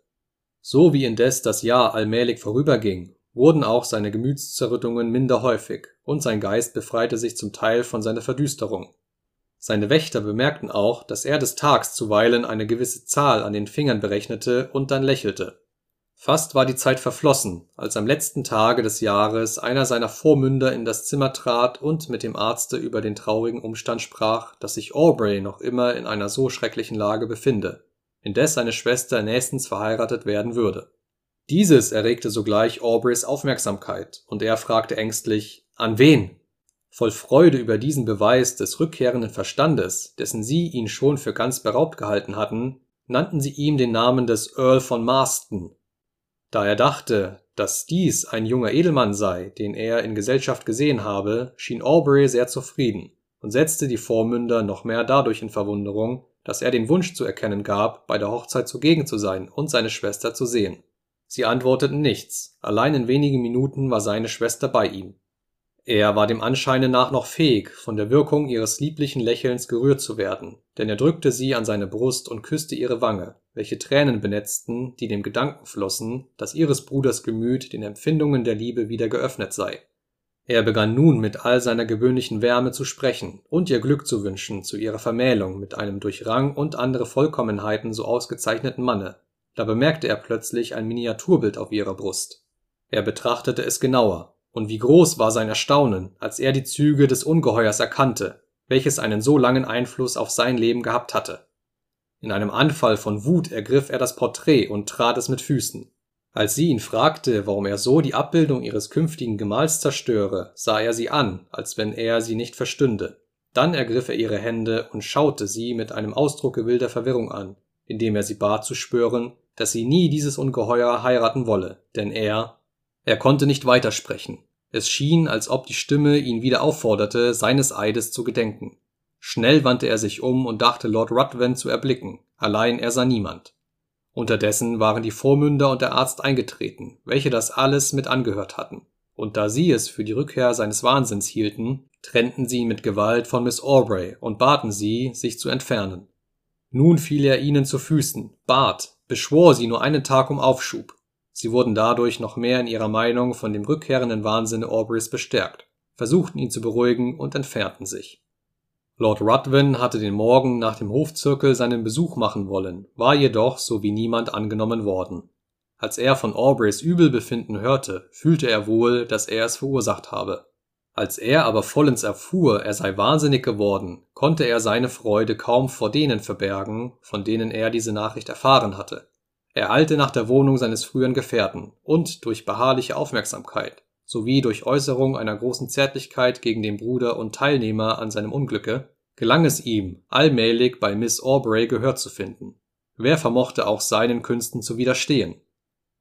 So wie indes das Jahr allmählich vorüberging, wurden auch seine Gemütszerrüttungen minder häufig, und sein Geist befreite sich zum Teil von seiner Verdüsterung. Seine Wächter bemerkten auch, dass er des Tags zuweilen eine gewisse Zahl an den Fingern berechnete und dann lächelte. Fast war die Zeit verflossen, als am letzten Tage des Jahres einer seiner Vormünder in das Zimmer trat und mit dem Arzte über den traurigen Umstand sprach, dass sich Aubrey noch immer in einer so schrecklichen Lage befinde, indes seine Schwester nächstens verheiratet werden würde. Dieses erregte sogleich Aubreys Aufmerksamkeit, und er fragte ängstlich An wen? Voll Freude über diesen Beweis des rückkehrenden Verstandes, dessen sie ihn schon für ganz beraubt gehalten hatten, nannten sie ihm den Namen des Earl von Marston. Da er dachte, dass dies ein junger Edelmann sei, den er in Gesellschaft gesehen habe, schien Aubrey sehr zufrieden und setzte die Vormünder noch mehr dadurch in Verwunderung, dass er den Wunsch zu erkennen gab, bei der Hochzeit zugegen zu sein und seine Schwester zu sehen. Sie antworteten nichts, allein in wenigen Minuten war seine Schwester bei ihm. Er war dem Anscheine nach noch fähig, von der Wirkung ihres lieblichen Lächelns gerührt zu werden, denn er drückte sie an seine Brust und küsste ihre Wange, welche Tränen benetzten, die dem Gedanken flossen, dass ihres Bruders Gemüt den Empfindungen der Liebe wieder geöffnet sei. Er begann nun mit all seiner gewöhnlichen Wärme zu sprechen und ihr Glück zu wünschen zu ihrer Vermählung mit einem durch Rang und andere Vollkommenheiten so ausgezeichneten Manne, da bemerkte er plötzlich ein Miniaturbild auf ihrer Brust. Er betrachtete es genauer und wie groß war sein Erstaunen, als er die Züge des Ungeheuers erkannte, welches einen so langen Einfluss auf sein Leben gehabt hatte. In einem Anfall von Wut ergriff er das Porträt und trat es mit Füßen. Als sie ihn fragte, warum er so die Abbildung ihres künftigen Gemahls zerstöre, sah er sie an, als wenn er sie nicht verstünde. Dann ergriff er ihre Hände und schaute sie mit einem Ausdrucke wilder Verwirrung an, indem er sie bat zu schwören, dass sie nie dieses Ungeheuer heiraten wolle, denn er er konnte nicht weitersprechen. Es schien, als ob die Stimme ihn wieder aufforderte, seines Eides zu gedenken. Schnell wandte er sich um und dachte Lord Ruthven zu erblicken, allein er sah niemand. Unterdessen waren die Vormünder und der Arzt eingetreten, welche das alles mit angehört hatten, und da sie es für die Rückkehr seines Wahnsinns hielten, trennten sie ihn mit Gewalt von Miss Aubrey und baten sie, sich zu entfernen. Nun fiel er ihnen zu Füßen, bat, beschwor sie nur einen Tag um Aufschub. Sie wurden dadurch noch mehr in ihrer Meinung von dem rückkehrenden Wahnsinn Aubreys bestärkt, versuchten ihn zu beruhigen und entfernten sich Lord Ruthven hatte den Morgen nach dem Hofzirkel seinen Besuch machen wollen, war jedoch so wie niemand angenommen worden. Als er von Aubreys Übelbefinden hörte, fühlte er wohl, dass er es verursacht habe. Als er aber vollends erfuhr, er sei wahnsinnig geworden, konnte er seine Freude kaum vor denen verbergen, von denen er diese Nachricht erfahren hatte. Er eilte nach der Wohnung seines früheren Gefährten und durch beharrliche Aufmerksamkeit sowie durch Äußerung einer großen Zärtlichkeit gegen den Bruder und Teilnehmer an seinem Unglücke, gelang es ihm, allmählich bei Miss Aubrey Gehör zu finden. Wer vermochte auch seinen Künsten zu widerstehen?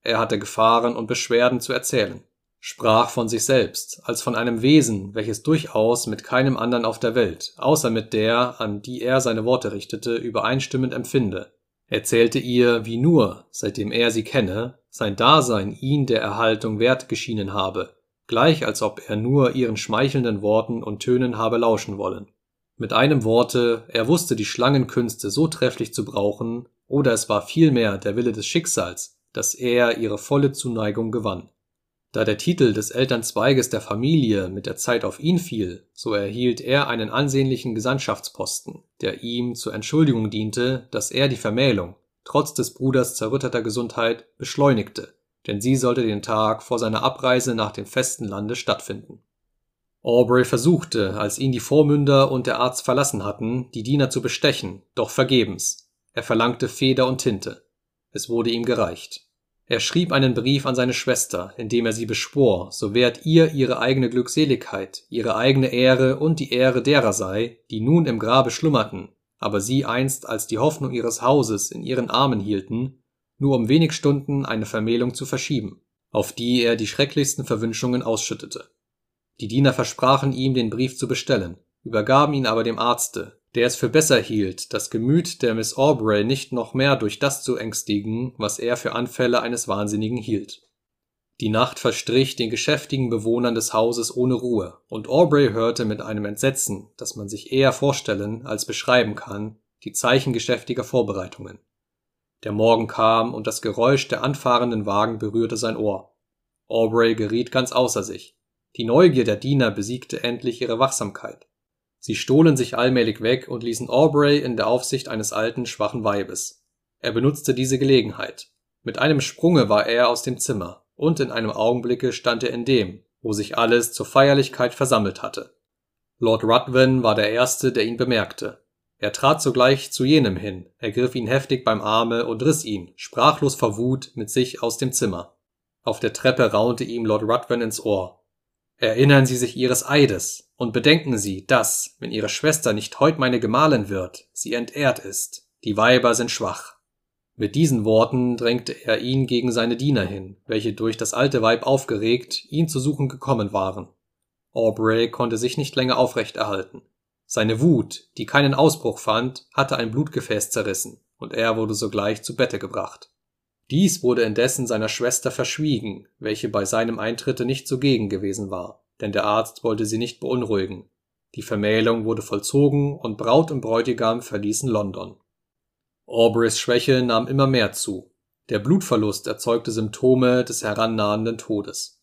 Er hatte Gefahren und Beschwerden zu erzählen, sprach von sich selbst als von einem Wesen, welches durchaus mit keinem anderen auf der Welt, außer mit der, an die er seine Worte richtete, übereinstimmend empfinde, erzählte ihr, wie nur, seitdem er sie kenne, sein Dasein ihn der Erhaltung wert geschienen habe, gleich als ob er nur ihren schmeichelnden Worten und Tönen habe lauschen wollen. Mit einem Worte, er wusste die Schlangenkünste so trefflich zu brauchen, oder es war vielmehr der Wille des Schicksals, dass er ihre volle Zuneigung gewann. Da der Titel des Elternzweiges der Familie mit der Zeit auf ihn fiel, so erhielt er einen ansehnlichen Gesandtschaftsposten, der ihm zur Entschuldigung diente, dass er die Vermählung, trotz des Bruders zerrütteter Gesundheit, beschleunigte denn sie sollte den Tag vor seiner Abreise nach dem festen Lande stattfinden. Aubrey versuchte, als ihn die Vormünder und der Arzt verlassen hatten, die Diener zu bestechen, doch vergebens. Er verlangte Feder und Tinte. Es wurde ihm gereicht. Er schrieb einen Brief an seine Schwester, in dem er sie beschwor, so wert ihr ihre eigene Glückseligkeit, ihre eigene Ehre und die Ehre derer sei, die nun im Grabe schlummerten, aber sie einst als die Hoffnung ihres Hauses in ihren Armen hielten, nur um wenig Stunden eine Vermählung zu verschieben, auf die er die schrecklichsten Verwünschungen ausschüttete. Die Diener versprachen ihm, den Brief zu bestellen, übergaben ihn aber dem Arzte, der es für besser hielt, das Gemüt der Miss Aubrey nicht noch mehr durch das zu ängstigen, was er für Anfälle eines Wahnsinnigen hielt. Die Nacht verstrich den geschäftigen Bewohnern des Hauses ohne Ruhe, und Aubrey hörte mit einem Entsetzen, das man sich eher vorstellen als beschreiben kann, die Zeichen geschäftiger Vorbereitungen. Der Morgen kam und das Geräusch der anfahrenden Wagen berührte sein Ohr. Aubrey geriet ganz außer sich. Die Neugier der Diener besiegte endlich ihre Wachsamkeit. Sie stohlen sich allmählich weg und ließen Aubrey in der Aufsicht eines alten, schwachen Weibes. Er benutzte diese Gelegenheit. Mit einem Sprunge war er aus dem Zimmer, und in einem Augenblicke stand er in dem, wo sich alles zur Feierlichkeit versammelt hatte. Lord Ruthven war der Erste, der ihn bemerkte. Er trat sogleich zu jenem hin, ergriff ihn heftig beim Arme und riss ihn, sprachlos vor Wut, mit sich aus dem Zimmer. Auf der Treppe raunte ihm Lord Ruthven ins Ohr. Erinnern Sie sich Ihres Eides und bedenken Sie, dass, wenn Ihre Schwester nicht heut meine Gemahlin wird, sie entehrt ist. Die Weiber sind schwach. Mit diesen Worten drängte er ihn gegen seine Diener hin, welche durch das alte Weib aufgeregt, ihn zu suchen gekommen waren. Aubrey konnte sich nicht länger aufrecht erhalten. Seine Wut, die keinen Ausbruch fand, hatte ein Blutgefäß zerrissen, und er wurde sogleich zu Bette gebracht. Dies wurde indessen seiner Schwester verschwiegen, welche bei seinem Eintritte nicht zugegen gewesen war, denn der Arzt wollte sie nicht beunruhigen. Die Vermählung wurde vollzogen und Braut und Bräutigam verließen London. Aubreys Schwäche nahm immer mehr zu. Der Blutverlust erzeugte Symptome des herannahenden Todes.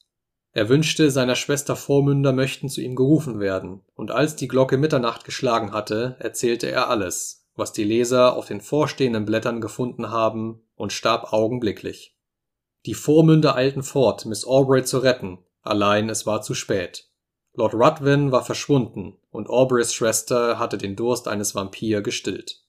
Er wünschte, seiner Schwester Vormünder möchten zu ihm gerufen werden, und als die Glocke Mitternacht geschlagen hatte, erzählte er alles, was die Leser auf den vorstehenden Blättern gefunden haben, und starb augenblicklich. Die Vormünder eilten fort, Miss Aubrey zu retten, allein es war zu spät. Lord Ruthven war verschwunden und Aubreys Schwester hatte den Durst eines Vampir gestillt